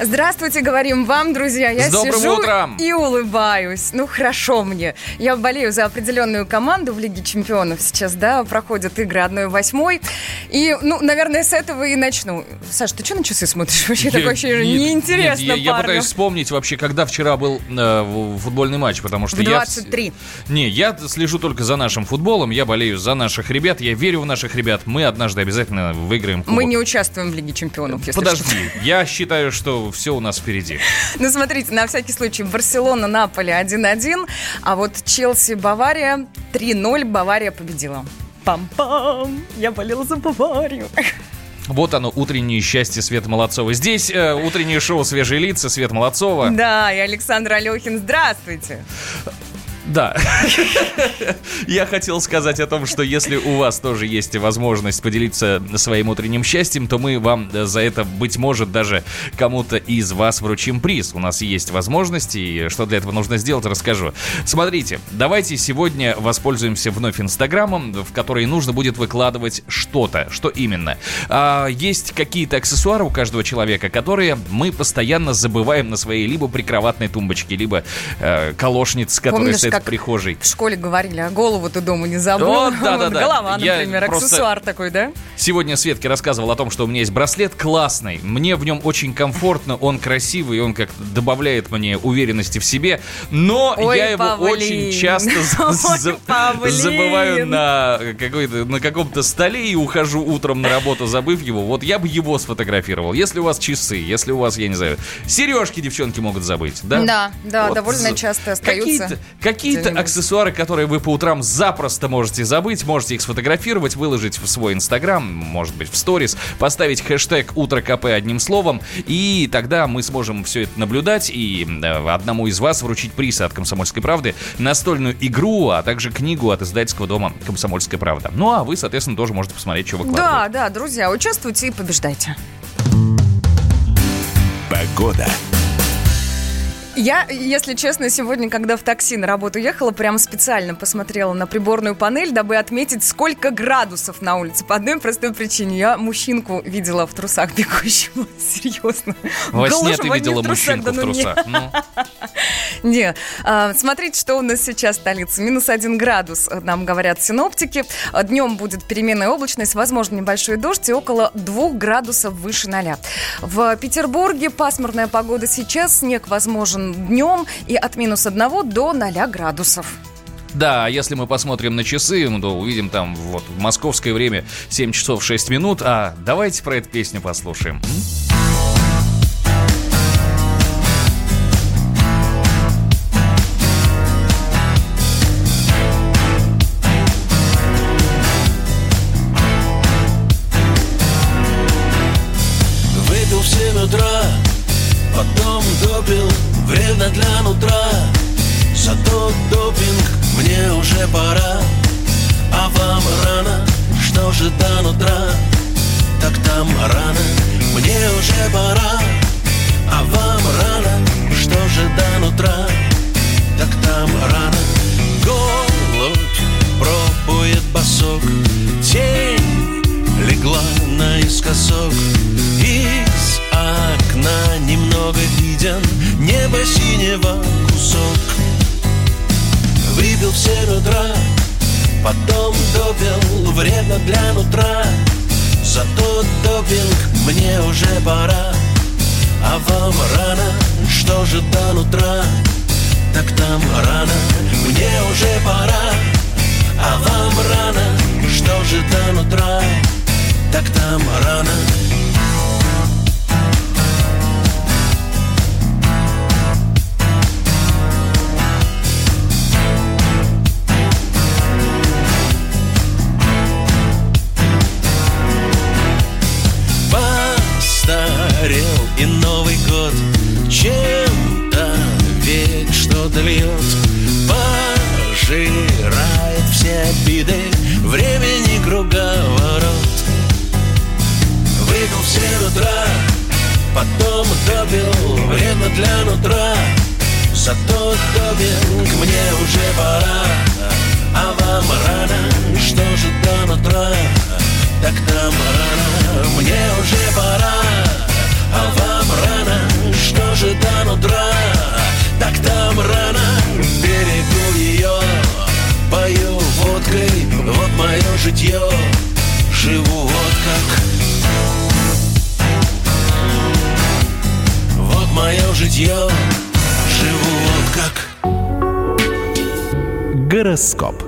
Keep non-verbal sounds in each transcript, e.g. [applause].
Здравствуйте, говорим вам, друзья. Я С добрым сижу утром. и улыбаюсь. Ну, хорошо мне. Я болею за определенную команду в Лиге чемпионов сейчас, да, проходят игры 1-8. И, ну, наверное, с этого и начну. Саш, ты что на часы смотришь? [laughs] Вообще такое ощущение, Нет, неинтересно нет, я, я пытаюсь вспомнить вообще, когда вчера был э, футбольный матч, потому что В я... 23. Не, я слежу только за нашим футболом, я болею за наших ребят, я верю в наших ребят. Мы однажды обязательно выиграем кубок. Мы не участвуем в Лиге чемпионов, если что. Подожди, я считаю, что все у нас впереди. Ну, смотрите, на всякий случай, Барселона, Наполе 1-1, а вот Челси, Бавария 3-0, Бавария победила. Пам-пам, я болела за Баварию. Вот оно, утреннее счастье Света Молодцова. Здесь э, утреннее шоу «Свежие лица» Свет Молодцова. Да, и Александр Алехин, здравствуйте. Да. [laughs] Я хотел сказать о том, что если у вас тоже есть возможность поделиться своим утренним счастьем, то мы вам э, за это, быть может, даже кому-то из вас вручим приз. У нас есть возможности, и что для этого нужно сделать, расскажу. Смотрите, давайте сегодня воспользуемся вновь Инстаграмом, в который нужно будет выкладывать что-то. Что именно? А, есть какие-то аксессуары у каждого человека, которые мы постоянно забываем на своей либо прикроватной тумбочке, либо э, колошниц, которые Помнишь, как в прихожей. В школе говорили, а голову ты дома не забыл. О, [laughs] да-да-да. Вот Голова, Я например, просто- аксессуар такой, да? Сегодня Светке рассказывал о том, что у меня есть браслет классный. Мне в нем очень комфортно, он красивый, он как добавляет мне уверенности в себе. Но Ой, я его павлин. очень часто [laughs] Ой, забываю на на каком-то столе и ухожу утром на работу, забыв его. Вот я бы его сфотографировал. Если у вас часы, если у вас, я не знаю, сережки девчонки могут забыть, да? Да, да, Вот довольно часто остаются. Какие-то, какие-то аксессуары, которые вы по утрам запросто можете забыть, можете их сфотографировать, выложить в свой инстаграм, может быть, в сторис, поставить хэштег «Утро КП» одним словом, и тогда мы сможем все это наблюдать и одному из вас вручить приз от «Комсомольской правды», настольную игру, а также книгу от издательского дома «Комсомольская правда». Ну, а вы, соответственно, тоже можете посмотреть, что выкладывают. Да, да, друзья, участвуйте и побеждайте. Погода. Я, если честно, сегодня, когда в такси на работу ехала, прям специально посмотрела на приборную панель, дабы отметить, сколько градусов на улице. По одной простой причине. Я мужчинку видела в трусах бегущего. [laughs] Серьезно. Во сне ты видела мужчинку в трусах. Ну, Не, а, смотрите, что у нас сейчас в столице. Минус один градус, нам говорят синоптики. Днем будет переменная облачность, возможно, небольшой дождь и около двух градусов выше ноля. В Петербурге пасмурная погода сейчас, снег возможен днем и от минус одного до ноля градусов. Да, если мы посмотрим на часы, ну, то увидим там вот в московское время 7 часов 6 минут. А давайте про эту песню послушаем. Зато допинг мне уже пора. А вам рано Что же до нутра? Так там рано Мне уже пора. А вам рано Что же до нутра? Так там рано для нутра. Зато допинг мне уже пора. А вам рано, что же до нутра? Так нам рано, мне уже пора. А вам рано, что же до нутра? Так там рано, берегу ее Пою водкой, вот мое житье Живу вот как житье Живу вот как Гороскоп.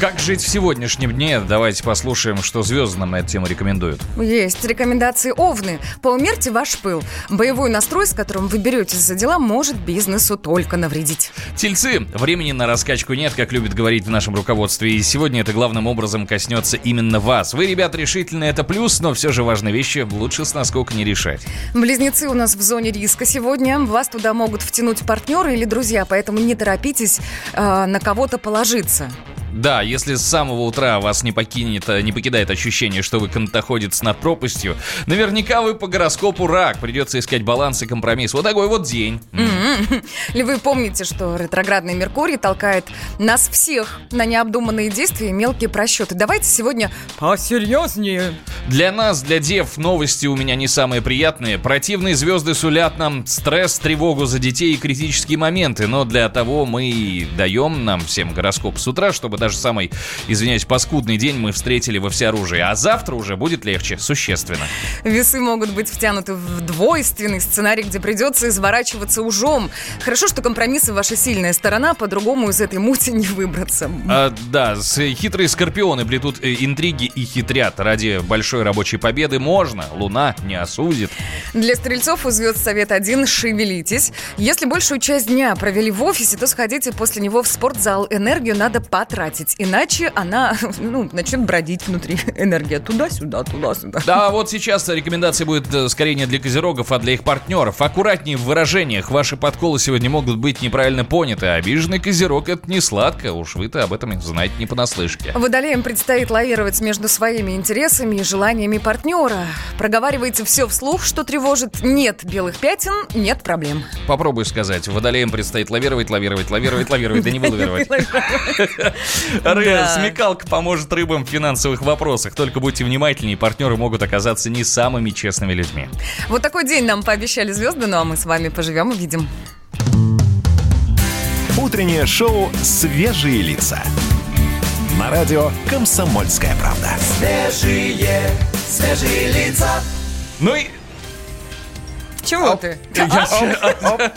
Как жить в сегодняшнем дне? Давайте послушаем, что звезды нам на эту тему рекомендуют. Есть рекомендации Овны. Поумерьте ваш пыл. Боевой настрой, с которым вы беретесь за дела, может бизнесу только навредить. Тельцы, времени на раскачку нет, как любит говорить в нашем руководстве, и сегодня это главным образом коснется именно вас. Вы, ребят, решительно это плюс, но все же важные вещи лучше с насколько не решать. Близнецы у нас в зоне риска сегодня. Вас туда могут втянуть партнеры или друзья, поэтому не торопитесь э, на кого-то положиться. Да, если с самого утра вас не покинет, э, не покидает ощущение, что вы канатоходец над пропастью, наверняка вы по гороскопу рак. Придется искать баланс и компромисс. Вот такой вот день. Или [laughs] вы помните, что ретроградный Меркурий толкает нас всех на необдуманные действия и мелкие просчеты. Давайте сегодня посерьезнее. Для нас, для дев, новости у меня не самые приятные. Противные звезды сулят нам стресс, тревогу за детей и критические моменты. Но для того мы и даем нам всем гороскоп с утра, чтобы даже самый, извиняюсь, паскудный день мы встретили во всеоружии. А завтра уже будет легче, существенно. Весы могут быть втянуты в двойственный сценарий, где придется изворачиваться ужом. Хорошо, что компромиссы ваша сильная сторона, по-другому из этой мути не выбраться. А, да, с, хитрые скорпионы плетут э, интриги и хитрят. Ради большой рабочей победы можно, луна не осудит. Для стрельцов у звезд совет один – шевелитесь. Если большую часть дня провели в офисе, то сходите после него в спортзал. Энергию надо потратить, иначе она [laughs] ну, начнет бродить внутри. [laughs] Энергия туда-сюда, туда-сюда. Да, вот сейчас рекомендация будет э, скорее не для козерогов, а для их партнеров. Аккуратнее в выражениях. Ваши подколы сегодня могут быть неправильно поняты. Обиженный козерог – это не сладко. Уж вы-то об этом знаете не понаслышке. Водолеям предстоит лавировать между своими интересами и желаниями партнера. Проговаривайте все вслух, что тревожит. Нет белых пятен, нет проблем. Попробуй сказать. Водолеям предстоит лавировать, лавировать, лавировать, лавировать, да не вылавировать. Ры, [laughs] Да. Смекалка поможет рыбам в финансовых вопросах. Только будьте внимательнее, партнеры могут оказаться не самыми честными людьми. Вот такой день нам пообещали звезды, ну а мы с вами поживем и видим. Утреннее шоу «Свежие лица». На радио «Комсомольская правда». Свежие, свежие лица Ну и Чего ты?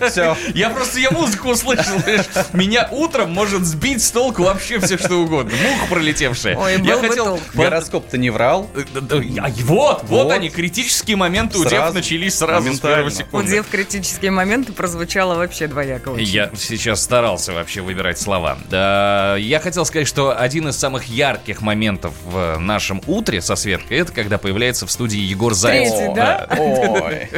Все. я просто я музыку услышал. Меня утром может сбить с толку вообще все что угодно. Муха пролетевшая. Ой, я хотел. Гороскоп-то не врал. Э, а, Вот, вот они, критические моменты у дев начались сразу с первой У секунды. Дев критические моменты прозвучало вообще двояко. Я сейчас старался вообще выбирать слова. Да, я хотел сказать, что один из самых ярких моментов в нашем утре со Светкой это когда появляется в студии Егор Зайцев. Третий, да? Ой.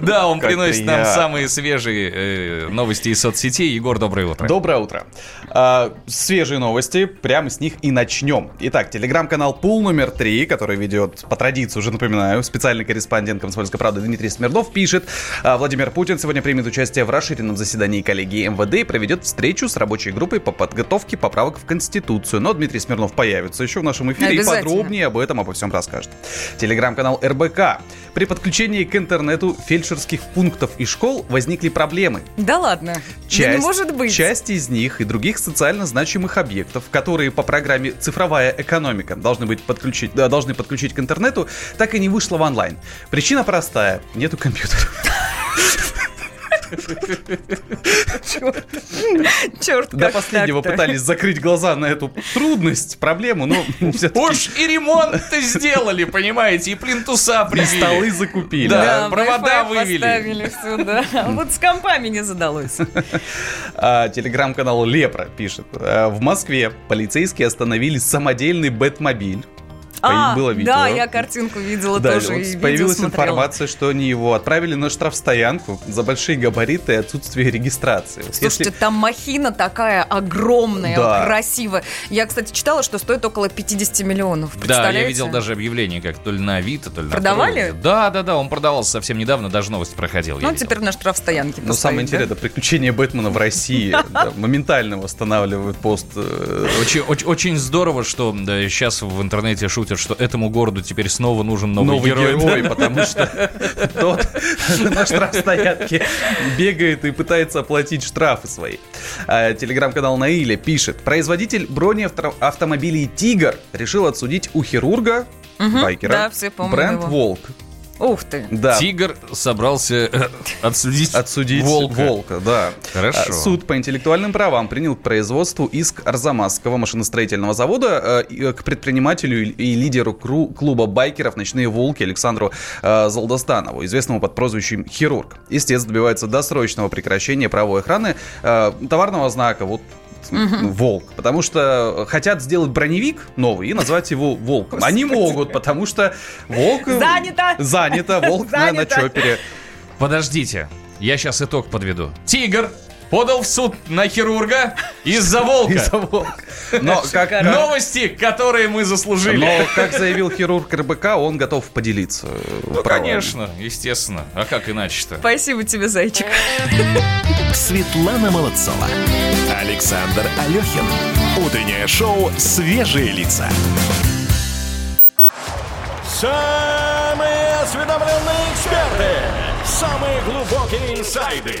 Да, он Как приносит нам самые свежие э, новости из соцсетей. Егор, доброе утро. Доброе утро. А, свежие новости, прямо с них и начнем. Итак, телеграм-канал Пул номер 3, который ведет, по традиции уже напоминаю, специальный корреспондент «Комсомольской правды» Дмитрий Смирнов, пишет, а, Владимир Путин сегодня примет участие в расширенном заседании коллегии МВД и проведет встречу с рабочей группой по подготовке поправок в Конституцию. Но Дмитрий Смирнов появится еще в нашем эфире и подробнее об этом, обо всем расскажет. Телеграм-канал РБК. При подключении к интернету фельдшерских пунктов и школ возникли проблемы. Да ладно. да не может быть. Часть из них и других социально значимых объектов, которые по программе «Цифровая экономика» должны, быть подключить, да, должны подключить к интернету, так и не вышло в онлайн. Причина простая – нету компьютеров. [laughs] Черт, До последнего пытались закрыть глаза на эту трудность, проблему, но [laughs] все-таки Уж и ремонт-то сделали, понимаете, и плинтуса привели. столы закупили. Да. Да, провода вывели. поставили [laughs] Вот с компами не задалось. А, телеграм-канал Лепра пишет. «А, В Москве полицейские остановили самодельный Бэтмобиль. А, было видео. да, я картинку видела Да, тоже. вот появилась информация, что они его отправили на штрафстоянку за большие габариты и отсутствие регистрации. Слушайте, если- там махина такая огромная, Да. красивая. Я, кстати, читала, что стоит около 50 миллионов. Да, Представляете? я видел даже объявление, как то ли на Авито, то ли на Продавали? Да, да, да, он продавался совсем недавно, даже новость проходил. Ну, теперь на штрафстоянке Но самое да? интересное, это приключения Бэтмена в России. [laughs] Да, Моментально восстанавливают пост. э, очень здорово, что сейчас в интернете шутят, что этому городу теперь снова нужен новый, Новый герой. герой, потому что [laughs] тот [laughs] на штрафстоянке бегает и пытается оплатить штрафы свои. А, Телеграм-канал Наиля пишет. Производитель бронеавтомобилей «Тигр» решил отсудить у хирурга, байкера, да, все бренд его. «Волк». Ух ты. Да, Тигр собрался э, отсудить, отсудить волка. волка. да. Хорошо. А, Суд по интеллектуальным правам принял к производству иск Арзамасского машиностроительного завода э, э, к предпринимателю и- лидеру клуба байкеров «Ночные волки» Александру э, Залдостанову, известному под прозвищем «Хирург». Истец добивается досрочного прекращения правовой охраны товарного знака вот Волк, потому что хотят сделать броневик новый и назвать его Волком. Они могут, потому что Волк... э, Занято! Занято, Волк на- на чопере. Подождите, я сейчас итог подведу. Тигр подал в суд на хирурга из-за волка. Из-за волка. Но как, Новости, которые мы заслужили. но, как заявил хирург РБК, он готов поделиться. Ну, конечно, естественно. А как иначе-то? Спасибо тебе, зайчик. Светлана Молодцова. Александр Алехин. Утреннее шоу «Свежие лица». Самые осведомленные эксперты, самые глубокие инсайды,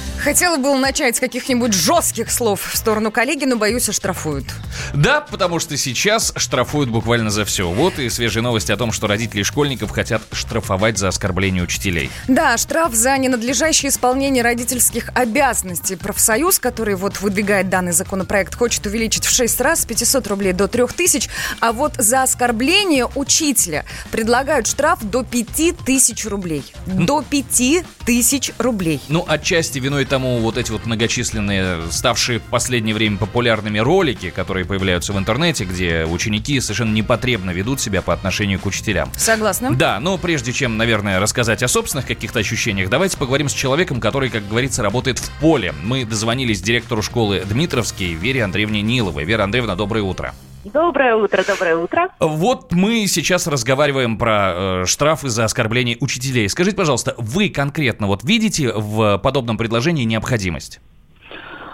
Хотела было начать с каких-нибудь жестких слов в сторону коллеги, но, боюсь, оштрафуют. Да, потому что сейчас штрафуют буквально за все. Вот и свежие новости о том, что родители школьников хотят штрафовать за оскорбление учителей. Да, штраф за ненадлежащее исполнение родительских обязанностей. Профсоюз, который вот выдвигает данный законопроект, хочет увеличить в 6 раз с 500 рублей до 3000. А вот за оскорбление учителя предлагают штраф до 5000 рублей. До 5000 рублей. Ну, отчасти виной тому вот эти вот многочисленные, ставшие в последнее время популярными ролики, которые появляются в интернете, где ученики совершенно непотребно ведут себя по отношению к учителям. Согласна? Да, но прежде чем, наверное, рассказать о собственных каких-то ощущениях, давайте поговорим с человеком, который, как говорится, работает в поле. Мы дозвонились директору школы Дмитровский Вере Андреевне Ниловой. Вера Андреевна, доброе утро. Доброе утро, доброе утро. Вот мы сейчас разговариваем про э, штрафы за оскорбление учителей. Скажите, пожалуйста, вы конкретно вот видите в подобном предложении необходимость?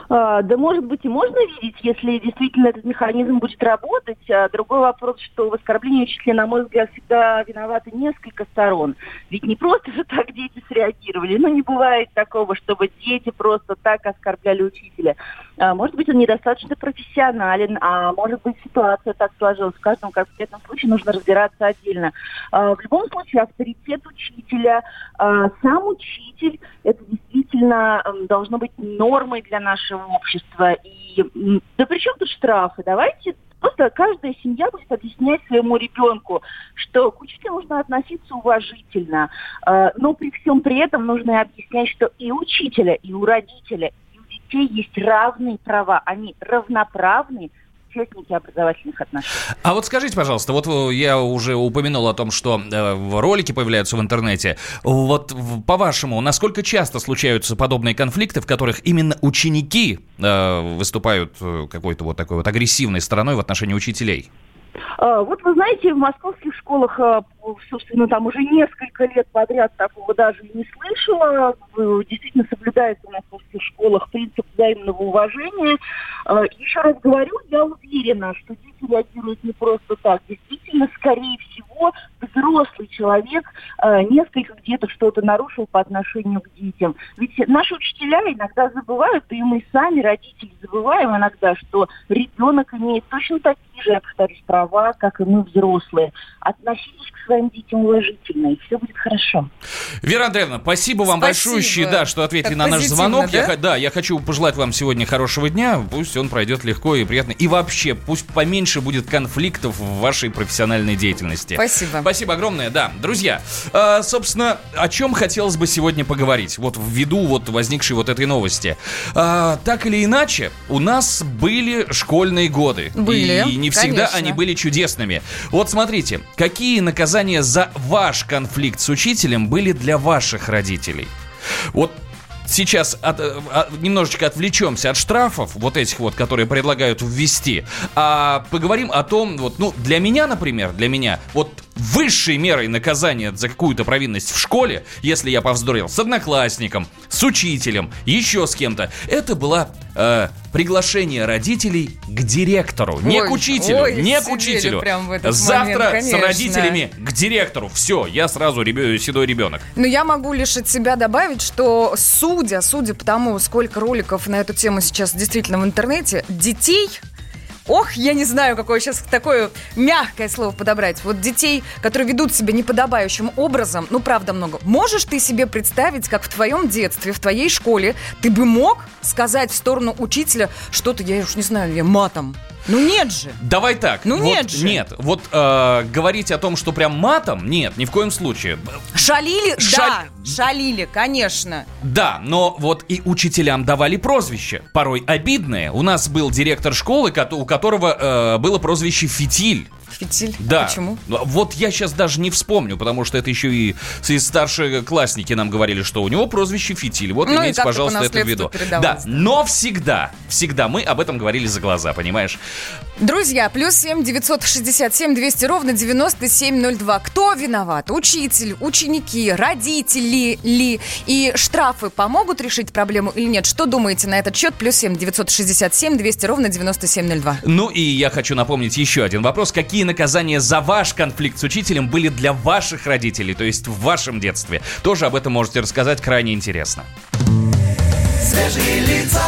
А, да, может быть, и можно видеть, если действительно этот механизм будет работать. А другой вопрос, что в оскорблении учителя, на мой взгляд, всегда виноваты несколько сторон. Ведь не просто же так дети среагировали. Ну, не бывает такого, чтобы дети просто так оскорбляли учителя. А, может быть, он недостаточно профессионален, а может быть, ситуация так сложилась. В каждом конкретном случае нужно разбираться отдельно. А, в любом случае, авторитет учителя, а, сам учитель, это действительно должно быть нормой для нашего общества. И да при чем тут штрафы? Давайте Просто каждая семья будет объяснять своему ребенку, что к учителю нужно относиться уважительно, но при всем при этом нужно объяснять, что и учителя, и у родителя, детей есть равные права, они равноправные участники образовательных отношений. А вот скажите, пожалуйста, вот э, я уже упомянул о том, что э, ролики появляются в интернете. Вот по-вашему, насколько часто случаются подобные конфликты, в которых именно ученики э, выступают э, какой-то вот такой вот агрессивной стороной в отношении учителей? А, Вот вы знаете, в московских школах, а, собственно, там уже несколько лет подряд такого даже не слышала. В- Действительно соблюдается в московских школах принцип взаимного уважения. Еще раз говорю, я уверена, что дети реагируют не просто так. Действительно, скорее всего, взрослый человек э, несколько где-то что-то нарушил по отношению к детям. Ведь наши учителя иногда забывают, и мы сами, родители, забываем иногда, что ребенок имеет точно такие же, я повторюсь, права, как и мы, взрослые. Относитесь к своим детям уважительно, и все будет хорошо. Вера Андреевна, спасибо вам Спасибо. большое, да, что ответили Так на наш звонок. Я, да? х- да, я хочу пожелать вам сегодня хорошего дня. Пусть он пройдет легко и приятно. И вообще, пусть поменьше будет конфликтов в вашей профессиональной деятельности. Спасибо. Спасибо огромное, да. Друзья, э, собственно, о чем хотелось бы сегодня поговорить, вот ввиду вот возникшей вот этой новости. А, так или иначе, у нас были школьные годы. Были, И не всегда конечно. они были чудесными. Вот смотрите, какие наказания за ваш конфликт с учителем были для ваших родителей? Вот сейчас от- э, а, немножечко отвлечемся от штрафов, вот этих вот, которые предлагают ввести, а поговорим о том, вот, ну, для меня, например, для меня, вот высшей мерой наказания за какую-то провинность в школе, если я повздорил с одноклассником, с учителем, еще с кем-то, это было э, приглашение родителей к директору, не Ой, к учителю, ой, не к учителю. прям в этот Завтра момент, с родителями к директору. Все, я сразу ребё- седой ребенок. Но я могу лишь от себя добавить, что судя, судя по тому, сколько роликов на эту тему сейчас действительно в интернете, детей Ох, я не знаю, какое сейчас такое мягкое слово подобрать. Вот детей, которые ведут себя неподобающим образом, ну, правда, много. Можешь ты себе представить, как в твоем детстве, в твоей школе, ты бы мог сказать в сторону учителя что-то, я уж не знаю, я матом? Ну, нет же. Давай так. Ну вот нет же. Нет. Вот э, говорить о том, что прям матом, нет, ни в коем случае. Шалили? Шаль- Да, шалили, конечно. Да, но вот и учителям давали прозвище, порой обидное. У нас был директор школы, у которого э, было прозвище Фитиль. Фитиль. Да. Почему? Ну, Вот я сейчас даже не вспомню, потому что это еще и, старшие классники нам говорили, что у него прозвище Фитиль. Вот Ну имейте, пожалуйста, по это в виду. Да, да. но всегда, всегда мы об этом говорили за глаза, понимаешь? Друзья, плюс семь девятьсот шестьдесят семь двести ровно девяносто семь ноль два. Кто виноват? Учитель, ученики, родители ли? И штрафы помогут решить проблему или нет? Что думаете на этот счет? Плюс семь девятьсот шестьдесят семь двести ровно девяносто семь ноль два. Ну и я хочу напомнить еще один вопрос. Какие наказания за ваш конфликт с учителем были для ваших родителей, то есть в вашем детстве? Тоже об этом можете рассказать, крайне интересно. Свежие лица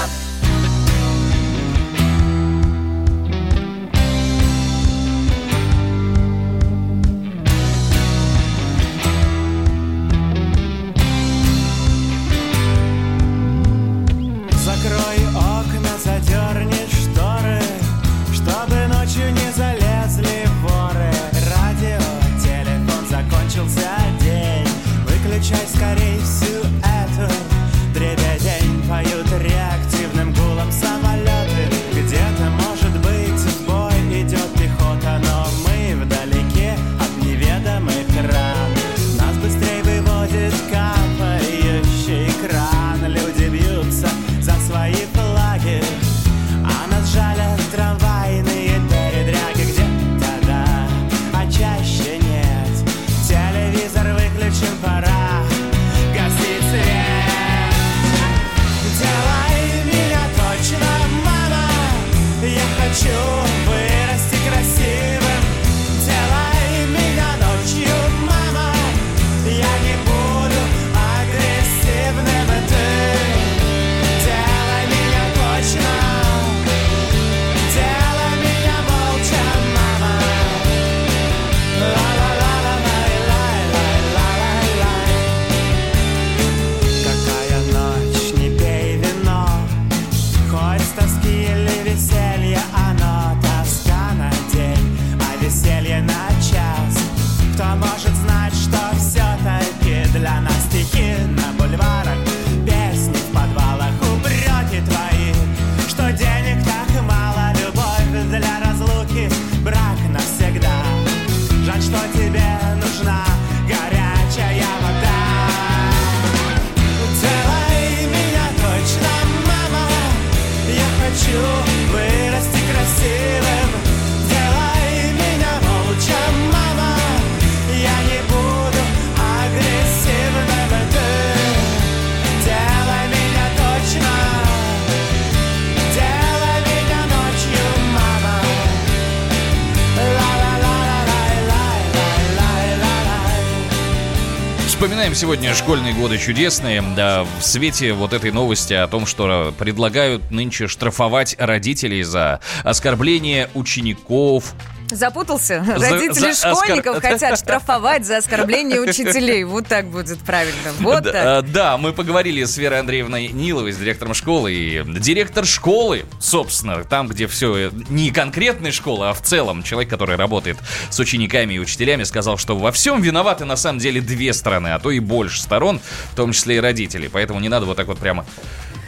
сегодня школьные годы чудесные, да, в свете вот этой новости о том, что предлагают нынче штрафовать родителей за оскорбление учеников, Запутался? За- Родители за школьников оскар- [laughs] хотят штрафовать за оскорбление учителей. Вот так будет правильно. Вот так. а, да, мы поговорили с Верой Андреевной Ниловой, с директором школы. И директор школы, собственно, там, где все не конкретной школы, а в целом человек, который работает с учениками и учителями, сказал, что во всем виноваты на самом деле две стороны, а то и больше сторон, в том числе и родители. Поэтому не надо вот так вот прямо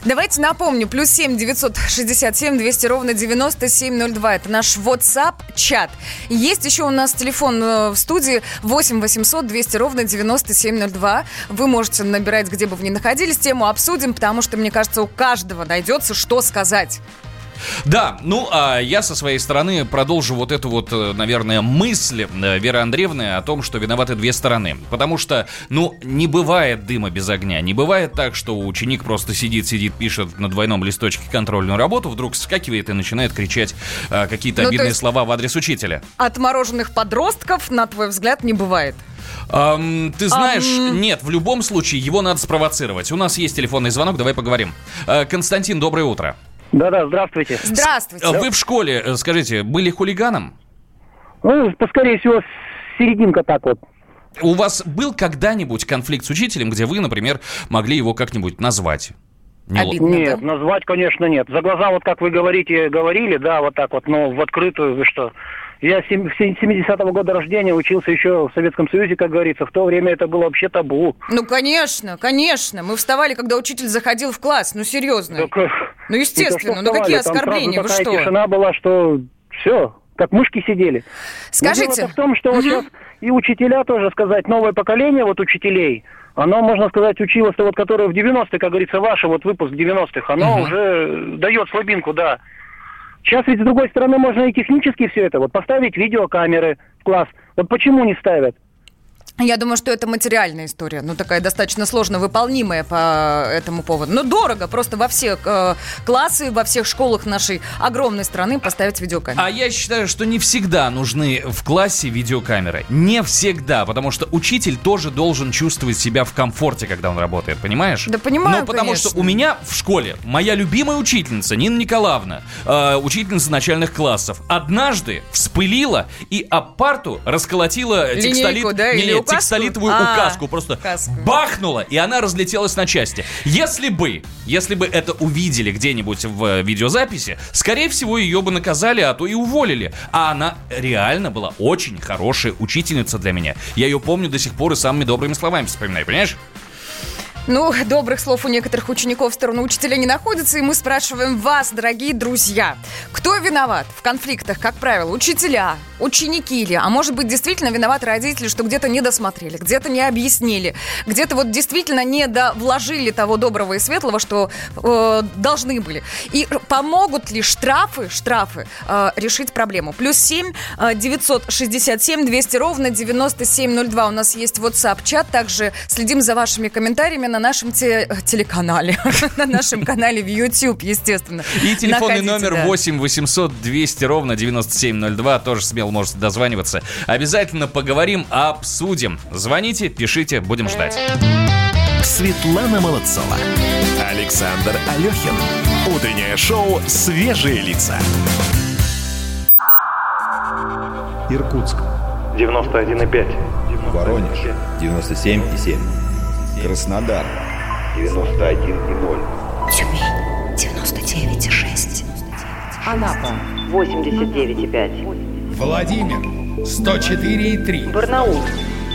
Давайте напомню, плюс 7 967 200 ровно 9702. Это наш WhatsApp-чат. Есть еще у нас телефон э, в студии 8 800 200 ровно 9702. Вы можете набирать, где бы вы ни находились, тему обсудим, потому что, мне кажется, у каждого найдется, что сказать. Да, ну а я со своей стороны продолжу вот эту вот, э, наверное, мысль э, Веры Андреевны о том, что виноваты две стороны. Потому что, ну, не бывает дыма без огня. Не бывает так, что ученик просто сидит, сидит, пишет на двойном листочке контрольную работу, вдруг вскакивает и начинает кричать э, какие-то Ну, обидные слова в адрес учителя. Отмороженных подростков, на твой взгляд, не бывает. Ам, ты знаешь, нет, в любом случае его надо спровоцировать. У нас есть телефонный звонок, давай поговорим. Константин, доброе утро. Да-да, здравствуйте. Здравствуйте. Э, Вы в школе, э, скажите, были хулиганом? Ну, скорее всего, серединка так вот. У вас был когда-нибудь конфликт с учителем, где вы, например, могли его как-нибудь назвать? Нело- Обидно, Нет, да? назвать, конечно, нет. За глаза, вот как вы говорите, говорили, да, вот так вот, но в открытую, вы что? Я сем- 70-го года рождения учился еще в Советском Союзе, как говорится. В то время это было вообще табу. Ну, конечно, конечно. Мы вставали, когда учитель заходил в класс. Ну, серьезно. Так, э, Ну, естественно. Ну, какие там оскорбления? сразу Вы что? тишина была, что все, как мышки сидели. Но Скажите, дело-то в том, что вот сейчас и учителя тоже сказать, новое поколение вот учителей, оно, можно сказать, училось-то вот, которое в 90-е, как говорится, ваше вот выпуск 90-х, оно Мгм. уже дает слабинку, да. Сейчас ведь с другой стороны можно и технически все это, вот поставить видеокамеры в класс. Вот почему не ставят? Я думаю, что это материальная история, ну такая достаточно сложно выполнимая по этому поводу. Но дорого, просто во все э, классы, во всех школах нашей огромной страны поставить видеокамеру. А я считаю, что не всегда нужны в классе видеокамеры. Не всегда, потому что учитель тоже должен чувствовать себя в комфорте, когда он работает, понимаешь? Да понимаю, Ну, потому конечно. что у меня в школе моя любимая учительница Нина Николаевна, э, учительница начальных классов, однажды вспылила и об парту расколотила Линейку, текстолит, да, или указку? текстолитовую А, указку, просто указку. бахнула, и она разлетелась на части. Если бы, если бы это увидели где-нибудь в э, видеозаписи, скорее всего, ее бы наказали, а то и уволили. А она реально была очень хорошая учительница для меня. Я ее помню до сих пор и самыми добрыми словами вспоминаю, понимаешь? Ну, добрых слов у некоторых учеников в сторону учителя не находится, и мы спрашиваем вас, дорогие друзья, кто виноват в конфликтах, как правило, учителя, ученики ли, а может быть действительно виноваты родители, что где-то не досмотрели, где-то не объяснили, где-то вот действительно не вложили того доброго и светлого, что э, должны были. И помогут ли штрафы, штрафы э, решить проблему? Плюс 7 э, 967 200 ровно 9702 у нас есть WhatsApp-чат, также следим за вашими комментариями на нашем те- телеканале, [laughs] на нашем канале в YouTube, естественно. И телефонный номер да. 8 800 200 ровно 9702. Тоже смело можете дозваниваться. Обязательно поговорим, обсудим. Звоните, пишите, будем ждать. Светлана Молодцова. Александр Алехин. Утреннее шоу «Свежие лица». Иркутск. 91,5. Воронеж. 97,7. Краснодар. 91,0. Тюмень 99,6. Анапа 89,5. Владимир. 104,3. Барнаул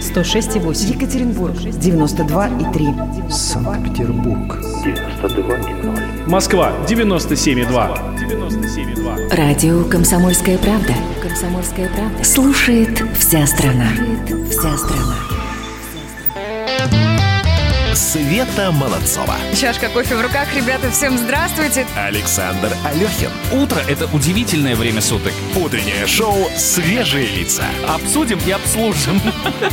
106,8. Екатеринбург 92,3. Санкт-Петербург. 92,0. Москва 97,2. 97,2. Радио «Комсомольская правда». «Комсомольская правда». Слушает вся страна. Вся страна. Света Молодцова. Чашка кофе в руках, ребята, всем здравствуйте. Александр Алехин. Утро — это удивительное время суток. Утреннее шоу «Свежие лица». Обсудим и обслужим.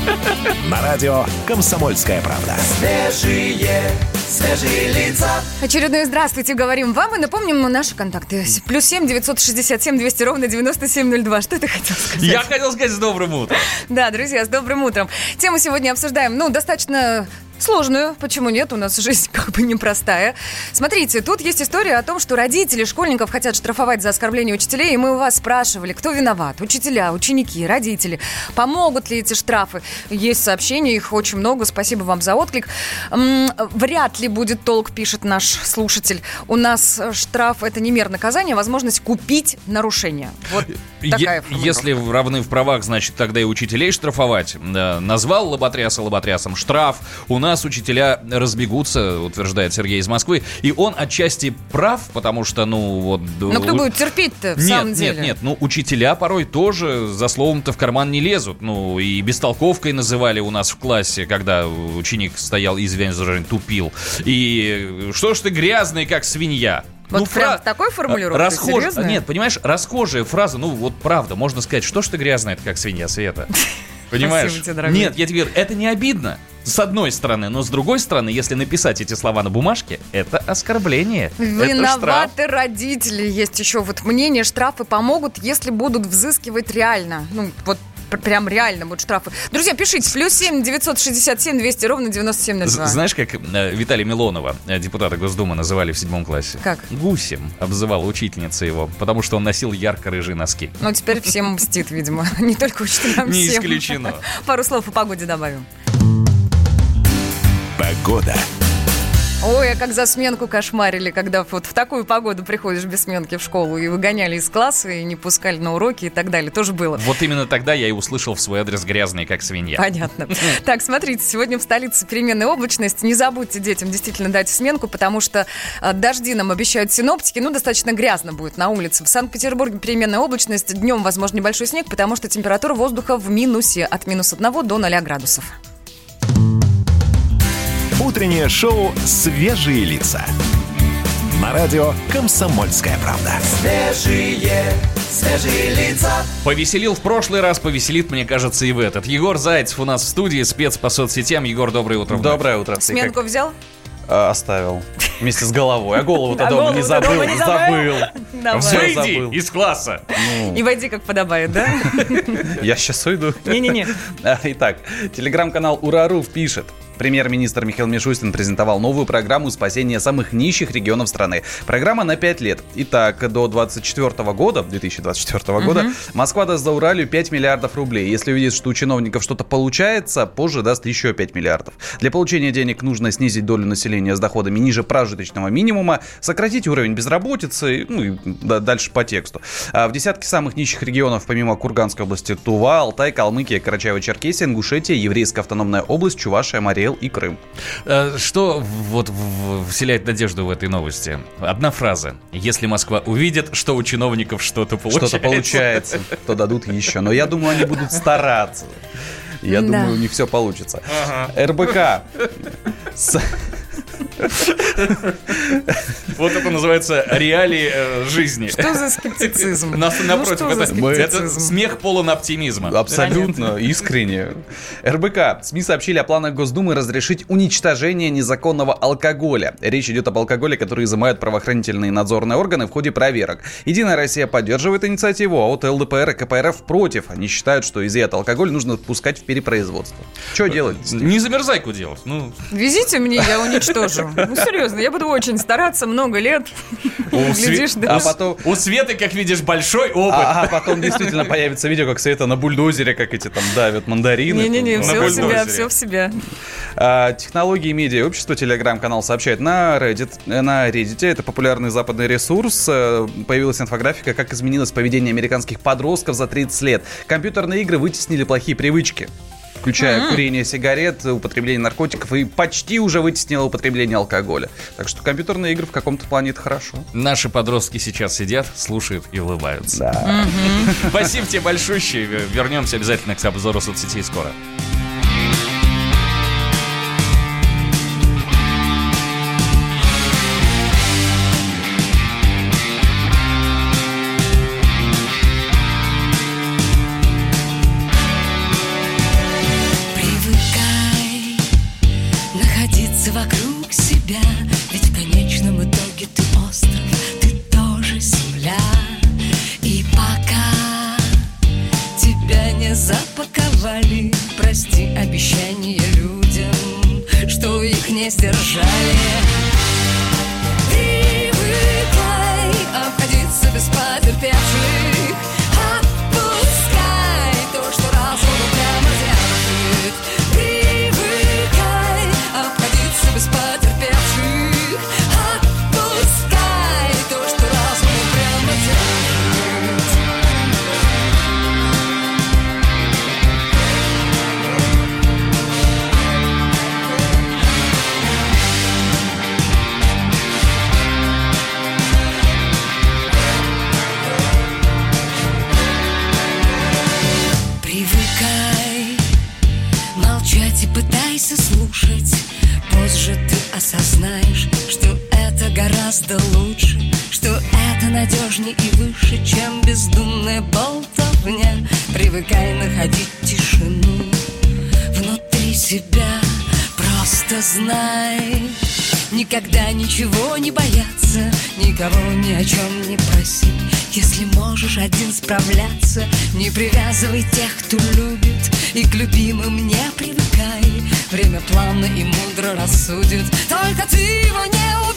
[laughs] На радио «Комсомольская правда». Свежие, свежие лица. Очередное здравствуйте говорим вам и напомним наши контакты. Плюс семь девятьсот шестьдесят семь двести ровно девяносто семь ноль два. Что ты хотел сказать? Я хотел сказать с добрым утром. Да, друзья, с добрым утром. Тему сегодня обсуждаем, ну, достаточно сложную. Почему нет? У нас жизнь [laughs] как бы непростая. Смотрите, тут есть история о том, что родители школьников хотят штрафовать за оскорбление учителей, и мы у вас спрашивали, кто виноват? Учителя, ученики, родители. Помогут ли эти штрафы? Есть сообщения, их очень много. Спасибо вам за отклик. Вряд ли будет толк, пишет наш слушатель. У нас э, штраф – это не мер наказания, а возможность купить нарушение. Вот такая Е-. Если равны в правах, значит, тогда и учителей штрафовать. Назвал лоботряса лоботрясом штраф. У нас учителя разбегутся, утверждает Сергей из Москвы. И он отчасти прав, потому что, ну, вот... Но кто будет терпеть-то в нет, самом нет, деле? нет, ну учителя порой тоже за словом-то в карман не лезут. Ну и бестолковкой называли у нас в классе, когда ученик стоял, извиняюсь за тупил. И что ж ты грязный, как свинья? Вот ну, прям фра- такой формулировкой? Расхож-? Нет, понимаешь, расхожая фраза, ну вот правда, можно сказать, что ж ты грязная, это как свинья, Света. [laughs] Понимаешь? Спасибо тебе, дорогой. Нет, я тебе говорю, это не обидно. С одной стороны, но с другой стороны, если написать эти слова на бумажке, это оскорбление. Это штраф. Виноваты родители. Есть еще вот мнение, штрафы помогут, если будут взыскивать реально. Ну, вот прям реально будут штрафы. Друзья, пишите. Плюс семь девятьсот шестьдесят семь двести ровно девяносто семь ноль З- два. Знаешь, как э, Виталия Милонова, э, депутата Госдумы, называли в седьмом классе? Как? Гусем обзывала учительница его, потому что он носил ярко-рыжие носки. Ну, теперь всем мстит, видимо. [laughs] Не только учителям, Не исключено. Пару слов о погоде добавим. Погода. Ой, а как за сменку кошмарили, когда вот в такую погоду приходишь без сменки в школу и выгоняли из класса, и не пускали на уроки и так далее. Тоже было. Вот именно тогда я и услышал в свой адрес грязный, как свинья. Понятно. [laughs] Так, смотрите, сегодня в столице переменная облачность. Не забудьте детям действительно дать сменку, потому что э, дожди нам обещают синоптики. Ну, достаточно грязно будет на улице. В Санкт-Петербурге переменная облачность. Днем, возможно, небольшой снег, потому что температура воздуха в минусе от минус 1 до 0 градусов. Утреннее шоу «Свежие лица». На радио «Комсомольская правда». Свежие, свежие лица. Повеселил в прошлый раз, повеселит, мне кажется, и в этот. Егор Зайцев у нас в студии, спец по соцсетям. Егор, доброе утро. вновь. Доброе утро. Сменку как, взял? э, оставил. Вместе с головой. А голову-то А дома не забыл. не Забыл. Выйди забыл. из класса. Ну, И войди, как подобает, да? Я сейчас уйду. Не-не-не. А, Итак, телеграм-канал Ураруф пишет. Премьер-министр Михаил Мишустин презентовал новую программу спасения самых нищих регионов страны. Программа на 5 лет. Итак, до 2024 года, 2024 года, Москва даст за Уралью 5 миллиардов рублей. Если увидит, что у чиновников что-то получается, позже даст еще 5 миллиардов. Для получения денег нужно снизить долю населения с доходами ниже прожиточного минимума, сократить уровень безработицы, ну и да- дальше по тексту. А в десятке самых нищих регионов, помимо Курганской области, Тува, Алтай, Калмыкия, Карачаево-Черкесия, Ингушетия, Еврейская автономная область, Чувашия, Мариэл и Крым. Э, Что вот вселяет надежду в этой новости? Одна фраза. Если Москва увидит, что у чиновников что-то получается. Что-то получается, то дадут еще. Но я думаю, они будут стараться. Я Да. думаю, у них все получится. РБК. [laughs] Вот это называется реалии э, жизни. Что за скептицизм? [laughs] Нас- Ну, Напротив, за это, смех полон оптимизма. Абсолютно, искренне. РБК. СМИ сообщили о планах Госдумы разрешить уничтожение незаконного алкоголя. Речь идет об алкоголе, который изымают правоохранительные и надзорные органы в ходе проверок. Единая Россия поддерживает инициативу, а вот ЛДПР и КПРФ против. Они считают, что изъят алкоголь нужно пускать в перепроизводство. Что делать? Не замерзайку делать. Ну, Везите мне, я уничтожу. Ну, серьезно, я буду очень стараться много лет. [laughs] Глядишь, да. А потом... у Светы, как видишь, большой опыт. А, а потом действительно появится видео, как Света на бульдозере, как эти там давят мандарины. Не-не-не, все в себя, все в себя. А, технологии и медиа общество телеграм-канал сообщает на Reddit. э, На Reddit, это популярный западный ресурс, э, появилась инфографика, как изменилось поведение американских подростков за 30 лет. Компьютерные игры вытеснили плохие привычки включая курение сигарет, употребление наркотиков и почти уже вытеснило употребление алкоголя. Так что компьютерные игры в каком-то плане это хорошо. Наши подростки сейчас сидят, слушают и улыбаются. Да. Спасибо тебе большущий. Вернемся обязательно к обзору соцсетей скоро. Прости обещания людям, что их не сдержали. Привыкай обходиться без потерпевших слушать Позже ты осознаешь, что это гораздо лучше Что это надежнее и выше, чем бездумная болтовня. Привыкай находить тишину внутри себя Просто знай, никогда ничего не бояться Никого ни о чем не проси Если можешь один справляться Не привязывай тех, кто любит И к любимым не привыкай. Время плавно и мудро рассудит Только ты его не убивай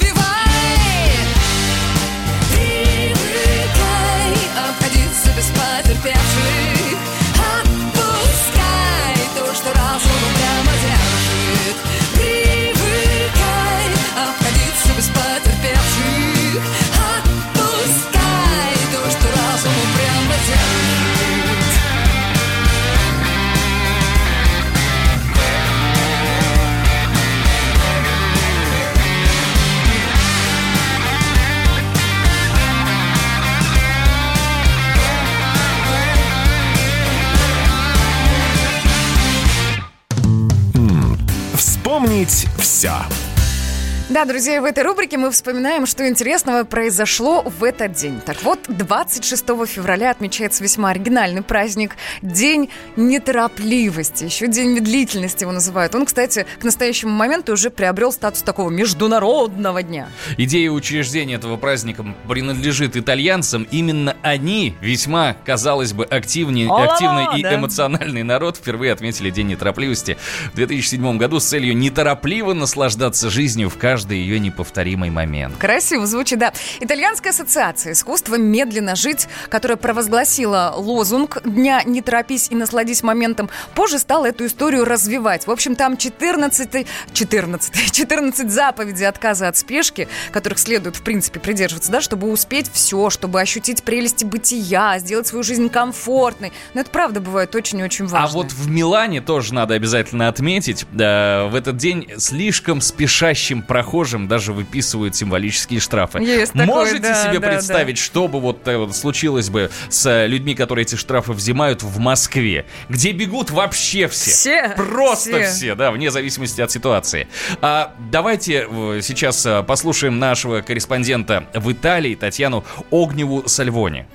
Да, друзья, и в этой рубрике мы вспоминаем, что интересного произошло в этот день. Так вот, 26 февраля отмечается весьма оригинальный праздник – День неторопливости, еще День медлительности его называют. Он, кстати, к настоящему моменту уже приобрел статус такого международного дня. Идея учреждения этого праздника принадлежит итальянцам. Именно они, весьма, казалось бы, активнее, О-ла-ла, активный и да. эмоциональный народ, впервые отметили День неторопливости в 2007 году с целью неторопливо наслаждаться жизнью в каждый ее неповторимый момент. Красиво звучит, да. Итальянская ассоциация искусства «Медленно жить», которая провозгласила лозунг «Дня не торопись и насладись моментом», позже стала эту историю развивать. В общем, там 14, 14, 14 заповедей отказа от спешки, которых следует, в принципе, придерживаться, да, чтобы успеть все, чтобы ощутить прелести бытия, сделать свою жизнь комфортной. Но это правда бывает очень и очень важно. А вот в Милане тоже надо обязательно отметить, да, в этот день слишком спешащим прохожим даже выписывают символические штрафы. Есть такое, Можете да, себе да, представить, что бы вот, э, вот случилось бы с э, людьми, которые эти штрафы взимают в Москве, где бегут вообще все? Все, Просто все. все, да, вне зависимости от ситуации. А, давайте э, сейчас послушаем нашего корреспондента в Италии, Татьяну Огневу Сальвони.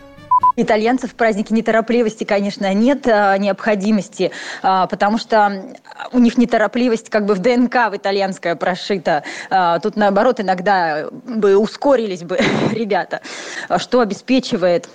Итальянцев в празднике неторопливости, конечно, нет а, необходимости, а, потому что у них неторопливость как бы в ДНК в итальянское прошита. Тут, наоборот, иногда бы ускорились бы [laughs] ребята, А что обеспечивает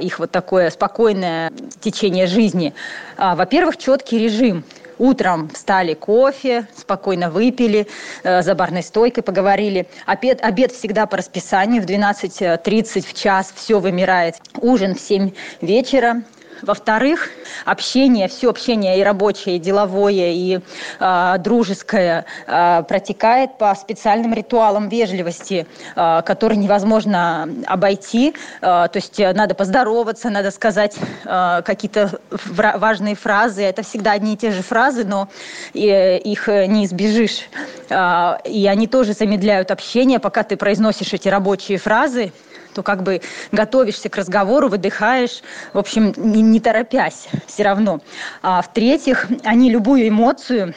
их вот такое спокойное течение жизни. Во-первых, четкий режим. Утром встали кофе, спокойно выпили, э, за барной стойкой поговорили. Обед, обед всегда по расписанию, в 12.30 в час все вымирает. Ужин в 7 вечера. Во-вторых, общение, все общение и рабочее, и деловое, и э, дружеское э, протекает по специальным ритуалам вежливости, э, которые невозможно обойти. Э, то есть э, надо поздороваться, надо сказать э, какие-то вра- важные фразы. Это всегда одни и те же фразы, но э, их э, не избежишь. Э, и они тоже замедляют общение, пока ты произносишь эти рабочие фразы то как бы готовишься к разговору, выдыхаешь, в общем, не, не торопясь все равно. А в-третьих, они любую эмоцию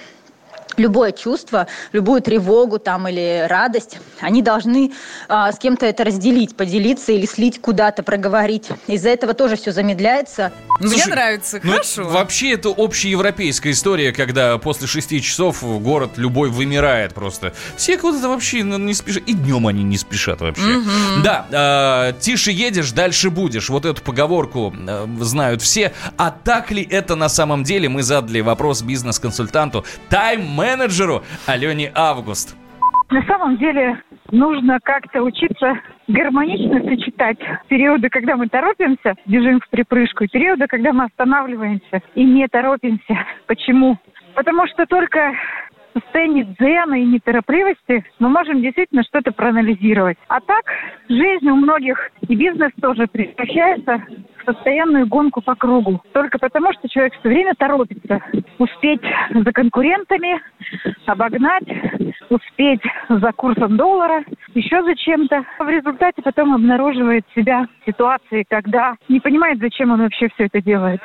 любое чувство, любую тревогу там или радость, они должны а, с кем-то это разделить, поделиться или слить куда-то, проговорить. Из-за этого тоже все замедляется. Мне Слушай, нравится, Ну, хорошо. вообще это общеевропейская история, когда после шести часов город любой вымирает просто. Все куда-то вообще ну, не спешат. И днем они не спешат вообще. Мгм. Да, э, тише едешь, дальше будешь. Вот эту поговорку э, знают все. А так ли это на самом деле? Мы задали вопрос бизнес-консультанту, тайм-менеджеру Алене Август. На самом деле нужно как-то учиться гармонично сочетать периоды, когда мы торопимся, бежим в припрыжку, и периоды, когда мы останавливаемся и не торопимся. Почему? Потому что только состоянии дзена и неторопливости мы можем действительно что-то проанализировать. А так, жизнь у многих и бизнес тоже превращается в постоянную гонку по кругу. Только потому, что человек все время торопится успеть за конкурентами, обогнать, успеть за курсом доллара, еще за чем-то. В результате потом обнаруживает себя в ситуации, когда не понимает, зачем он вообще все это делает.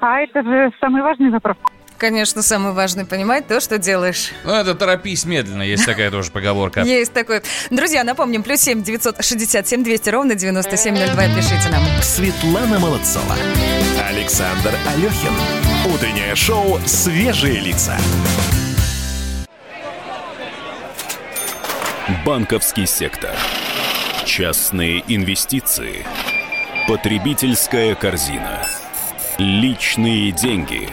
А это же самый важный вопрос. Конечно, самое важное понимать то, что делаешь. Ну, это торопись медленно, есть такая тоже поговорка. [laughs] Есть такой. Друзья, напомним, плюс семь девятьсот шестьдесят семь двести ровно девяносто семь ноль два. Пишите нам. Светлана Молодцова. Александр Алехин. Утреннее шоу «Свежие лица». Банковский сектор. Частные инвестиции. Потребительская корзина. Личные деньги.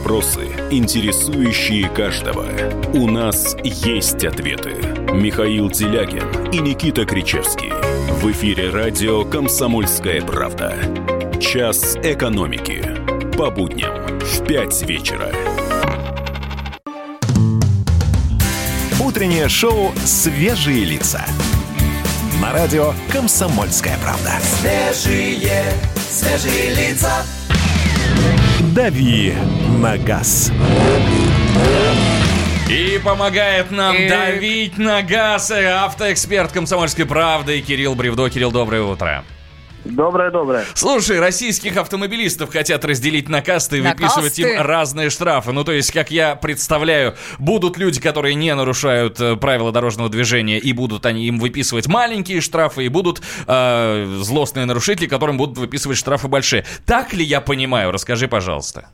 Вопросы, интересующие каждого. У нас есть ответы. Михаил Делягин и Никита Кричевский. В эфире радио «Комсомольская правда». Час экономики. По будням в 5 вечера. Утреннее шоу «Свежие лица». На радио «Комсомольская правда». Свежие, свежие лица. «Дави на газ». И помогает нам И- давить на газ автоэксперт комсомольской правды Кирилл Бревдо. Кирилл, доброе утро. Доброе-доброе. Слушай, российских автомобилистов хотят разделить на касты и На выписывать касты? им разные штрафы. Ну, то есть, как я представляю, будут люди, которые не нарушают э, правила дорожного движения, и будут они им выписывать маленькие штрафы, и будут э, злостные нарушители, которым будут выписывать штрафы большие. Так ли я понимаю? Расскажи, пожалуйста.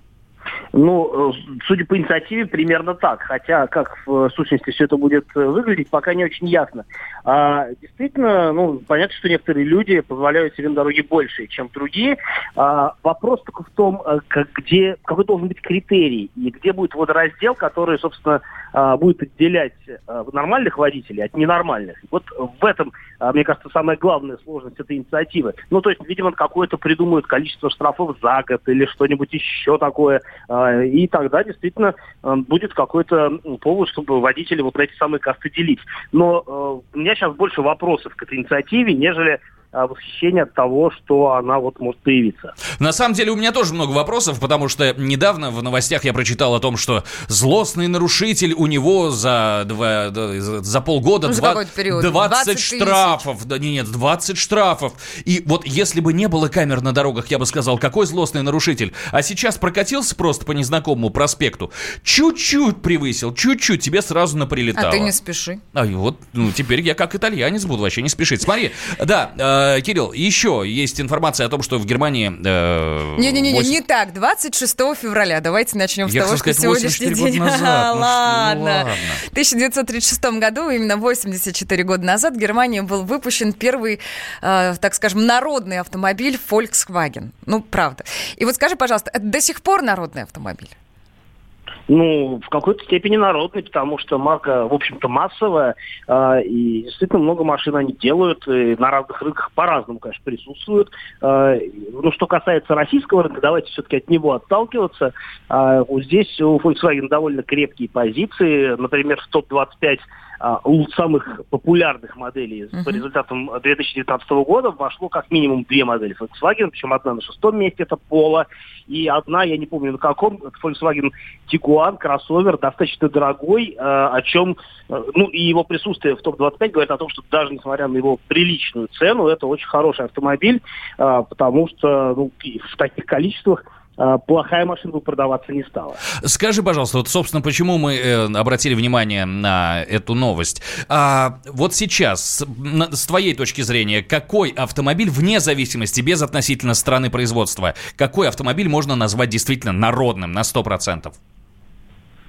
Ну, э, судя по инициативе, примерно так. Хотя, как в сущности все это будет э, выглядеть, пока не очень ясно. А, действительно, ну, понятно, что некоторые люди позволяют себе на дороге больше, чем другие. А, вопрос только в том, э, как, где, какой должен быть критерий, и где будет водораздел, который, собственно, а, будет отделять э, нормальных водителей от ненормальных. Вот в этом, а, мне кажется, самая главная сложность этой инициативы. Ну, то есть, видимо, какое-то придумают количество штрафов за год или что-нибудь еще такое. А, И тогда действительно будет какой-то повод, чтобы водители вот на эти самые касты делить. Но у меня сейчас больше вопросов к этой инициативе, нежели а, восхищение от того, что она вот может появиться. На самом деле у меня тоже много вопросов, потому что недавно в новостях я прочитал о том, что злостный нарушитель у него за, два, за, полгода Ну, за два- какой-то период? 20, 20 тысяч. штрафов. Да, не, нет, 20 штрафов. И вот если бы не было камер на дорогах, я бы сказал, какой злостный нарушитель. А сейчас прокатился просто по незнакомому проспекту, чуть-чуть превысил, чуть-чуть, тебе сразу наприлетало. А ты не спеши. А вот, ну, теперь я как итальянец буду вообще не спешить. Смотри, да, э, Кирилл, еще есть информация о том, что в Германии... э, Не-не-не, восемь- не так. 26 февраля. Давайте начнем с Я того, что сказать, сегодняшний 84 день. назад. [laughs] Ну ну ладно. ладно. В 1936 году, именно 84 года назад, в Германии был выпущен первый, э, так скажем, народный автомобиль Volkswagen. Ну, правда. И вот скажи, пожалуйста, это до сих пор народный автомобиль? Ну, в какой-то степени народный, потому что марка, в общем-то, массовая, а, и действительно много машин они делают, и на разных рынках по-разному, конечно, присутствуют. А, ну, что касается российского рынка, давайте все-таки от него отталкиваться. А, здесь у Volkswagen довольно крепкие позиции, например, в топ-25 а, у самых популярных моделей по результатам 2019 года вошло как минимум две модели Volkswagen, причем одна на шестом месте, это Polo, и одна, я не помню на каком, это Volkswagen Tiguan, кроссовер, достаточно дорогой, э, о чем, э, ну, и его присутствие в топ-25 говорит о том, что даже несмотря на его приличную цену, это очень хороший автомобиль, потому что ну, в таких количествах а, плохая машина бы продаваться не стала. Скажи, пожалуйста, вот, собственно, почему мы э, обратили внимание на эту новость. А, вот сейчас, с, на, с твоей точки зрения, какой автомобиль, вне зависимости, без относительно страны производства, какой автомобиль можно назвать действительно народным на 100%?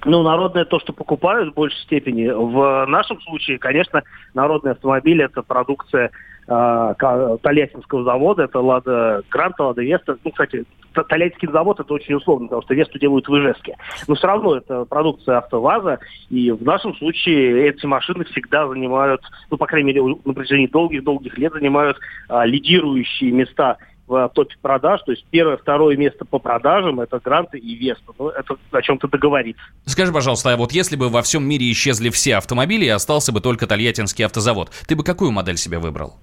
Ну, народное то, что покупают в большей степени. В нашем случае, конечно, народный автомобиль – это продукция Тольяттинского завода, это Лада Гранта, Лада Веста. Ну, кстати, Тольяттинский завод это очень условно, потому что Весту делают в Ижевске. Но все равно это продукция АвтоВАЗа, и в нашем случае эти машины всегда занимают, ну, по крайней мере, на протяжении долгих-долгих лет занимают а, лидирующие места в топе продаж, то есть первое, второе место по продажам это гранты и Веста. Ну, это о чем-то договориться. Скажи, пожалуйста, а вот если бы во всем мире исчезли все автомобили и остался бы только Тольяттинский автозавод, ты бы какую модель себе выбрал?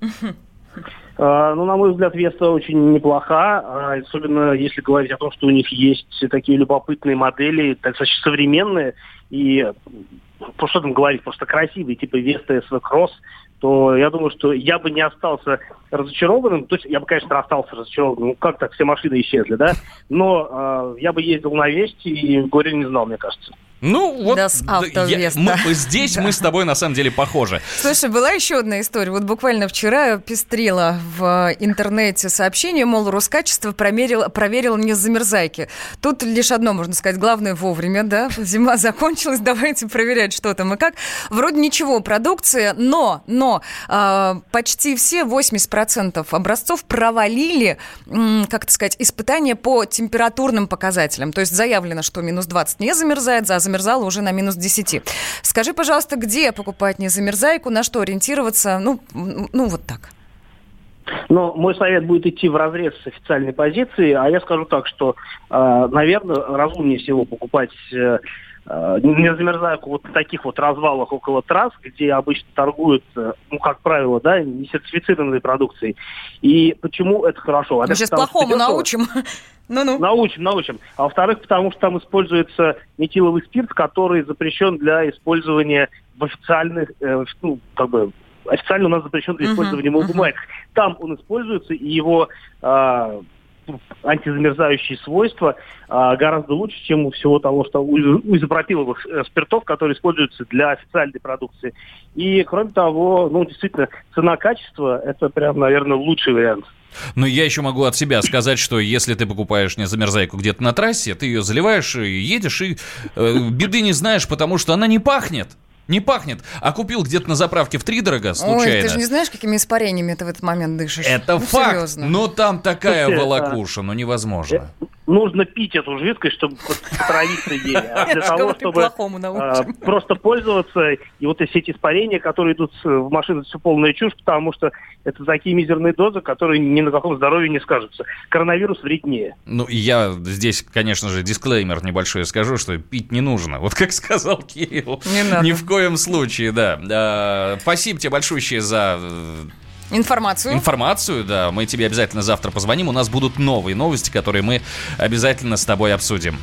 Uh, ну, на мой взгляд, Веста очень неплоха, uh, особенно если говорить о том, что у них есть такие любопытные модели, достаточно современные, и ну, что там говорить, просто красивые, типа Веста SV Cross, то я думаю, что я бы не остался разочарованным. То есть я бы, конечно, остался разочарованным. Ну, как так, все машины исчезли, да? Но э, я бы ездил на Вести и горе не знал, мне кажется. Ну, вот я, мы, здесь [laughs] мы с тобой на самом деле похожи. Слушай, была еще одна история. Вот буквально вчера пестрила в интернете сообщение, мол, Роскачество промерил, проверил не замерзайки. Тут лишь одно можно сказать, главное вовремя, да? [laughs] Зима закончилась, [laughs] давайте проверять, что там и как. Вроде ничего, продукция, но, но э, почти все, 80% образцов провалили, м, как это сказать, испытания по температурным показателям. То есть заявлено, что минус 20 не замерзает, за замерзала уже на минус 10. Скажи, пожалуйста, где покупать незамерзайку, на что ориентироваться? Ну, ну вот так. Но мой совет будет идти в разрез с официальной позиции, а я скажу так, что, э, наверное, разумнее всего покупать э, не замерзайку вот в таких вот развалах около трасс, где обычно торгуют, ну, как правило, да, не сертифицированной продукцией. И почему это хорошо? Мы сейчас плохому научим. [laughs] Ну-ну. Научим, научим. А во-вторых, потому что там используется метиловый спирт, который запрещен для использования в официальных, э, ну, как бы, официально у нас запрещен для использования uh-huh, uh-huh. Там он используется, и его э, антизамерзающие свойства э, гораздо лучше, чем у всего того, что у, у изопропиловых э, спиртов, которые используются для официальной продукции. И, кроме того, ну, действительно, цена-качество – это прям, наверное, лучший вариант. Но я еще могу от себя сказать, что если ты покупаешь не замерзайку где-то на трассе, ты ее заливаешь, и едешь, и э, беды не знаешь, потому что она не пахнет. Не пахнет. А купил где-то на заправке в три дорого случайно. Ой, ты же не знаешь, какими испарениями ты в этот момент дышишь. Это ну, факт. Серьезно. Но там такая Слушайте, волокуша, ну невозможно. Э, нужно пить эту жидкость, чтобы отравиться ей. А [laughs] для того, чтобы а, просто пользоваться, и вот все эти испарения, которые идут в машину, все полная чушь, потому что это такие мизерные дозы, которые ни на каком здоровье не скажутся. Коронавирус вреднее. Ну, я здесь, конечно же, дисклеймер небольшой скажу, что пить не нужно. Вот как сказал Кирилл. Не надо. Ни в коем случае, да. А, спасибо тебе большое за э, Информацию. Информацию, да. Мы тебе обязательно завтра позвоним. У нас будут новые новости, которые мы обязательно с тобой обсудим.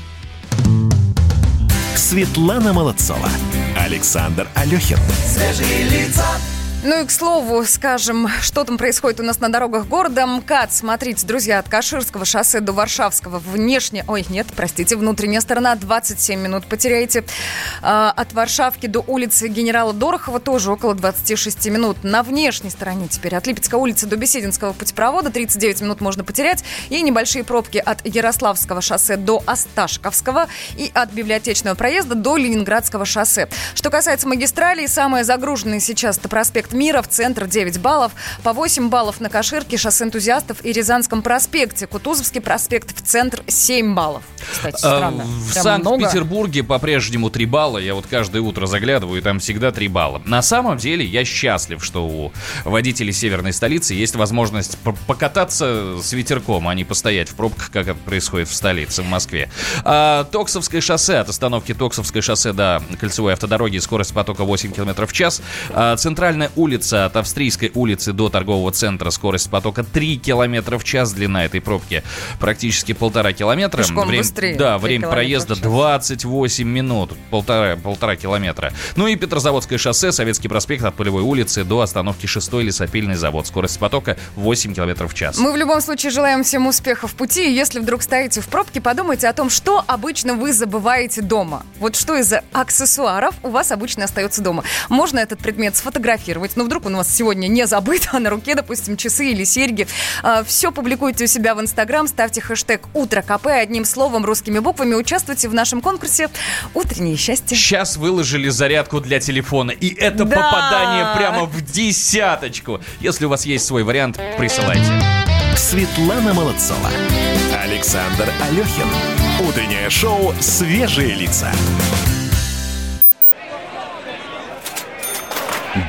Светлана Молодцова. Александр Алехин. Свежие лица. Ну и к слову, скажем, что там происходит у нас на дорогах города. МКАД, смотрите, друзья, от Каширского шоссе до Варшавского внешне... Ой, нет, простите, внутренняя сторона 27 минут потеряете. А, от Варшавки до улицы генерала Дорохова тоже около 26 минут. На внешней стороне теперь от Липецкой улицы до Бесединского путепровода 39 минут можно потерять. И небольшие пробки от Ярославского шоссе до Осташковского и от Библиотечного проезда до Ленинградского шоссе. Что касается магистралей, самые загруженные сейчас это проспект мира, в центр 9 баллов, по 8 баллов на Каширке, шоссе энтузиастов и Рязанском проспекте, Кутузовский проспект в центр 7 баллов. Кстати, а, странно. В Санкт-Петербурге по-прежнему 3 балла, я вот каждое утро заглядываю, и там всегда 3 балла. На самом деле я счастлив, что у водителей северной столицы есть возможность покататься с ветерком, а не постоять в пробках, как это происходит в столице, в Москве. А, Токсовское шоссе, от остановки Токсовское шоссе до кольцевой автодороги, скорость потока 8 км в час. А, центральная улица от Австрийской улицы до торгового центра. Скорость потока 3 километра в час. Длина этой пробки практически полтора километра. Пешком время, быстрее, Да, время проезда в час. 28 минут. Полтора, полтора километра. Ну и Петрозаводское шоссе, Советский проспект от Полевой улицы до остановки 6 лесопильный завод. Скорость потока 8 километров в час. Мы в любом случае желаем всем успехов в пути. Если вдруг стоите в пробке, подумайте о том, что обычно вы забываете дома. Вот что из аксессуаров у вас обычно остается дома. Можно этот предмет сфотографировать, но вдруг он у вас сегодня не забыт, а на руке, допустим, часы или серьги. Все публикуйте у себя в Инстаграм, ставьте хэштег «Утро КП» одним словом, русскими буквами. Участвуйте в нашем конкурсе «Утреннее счастье». Сейчас выложили зарядку для телефона, и это Да. попадание прямо в десяточку. Если у вас есть свой вариант, присылайте. Светлана Молодцова. Александр Алехин. Утреннее шоу «Свежие лица».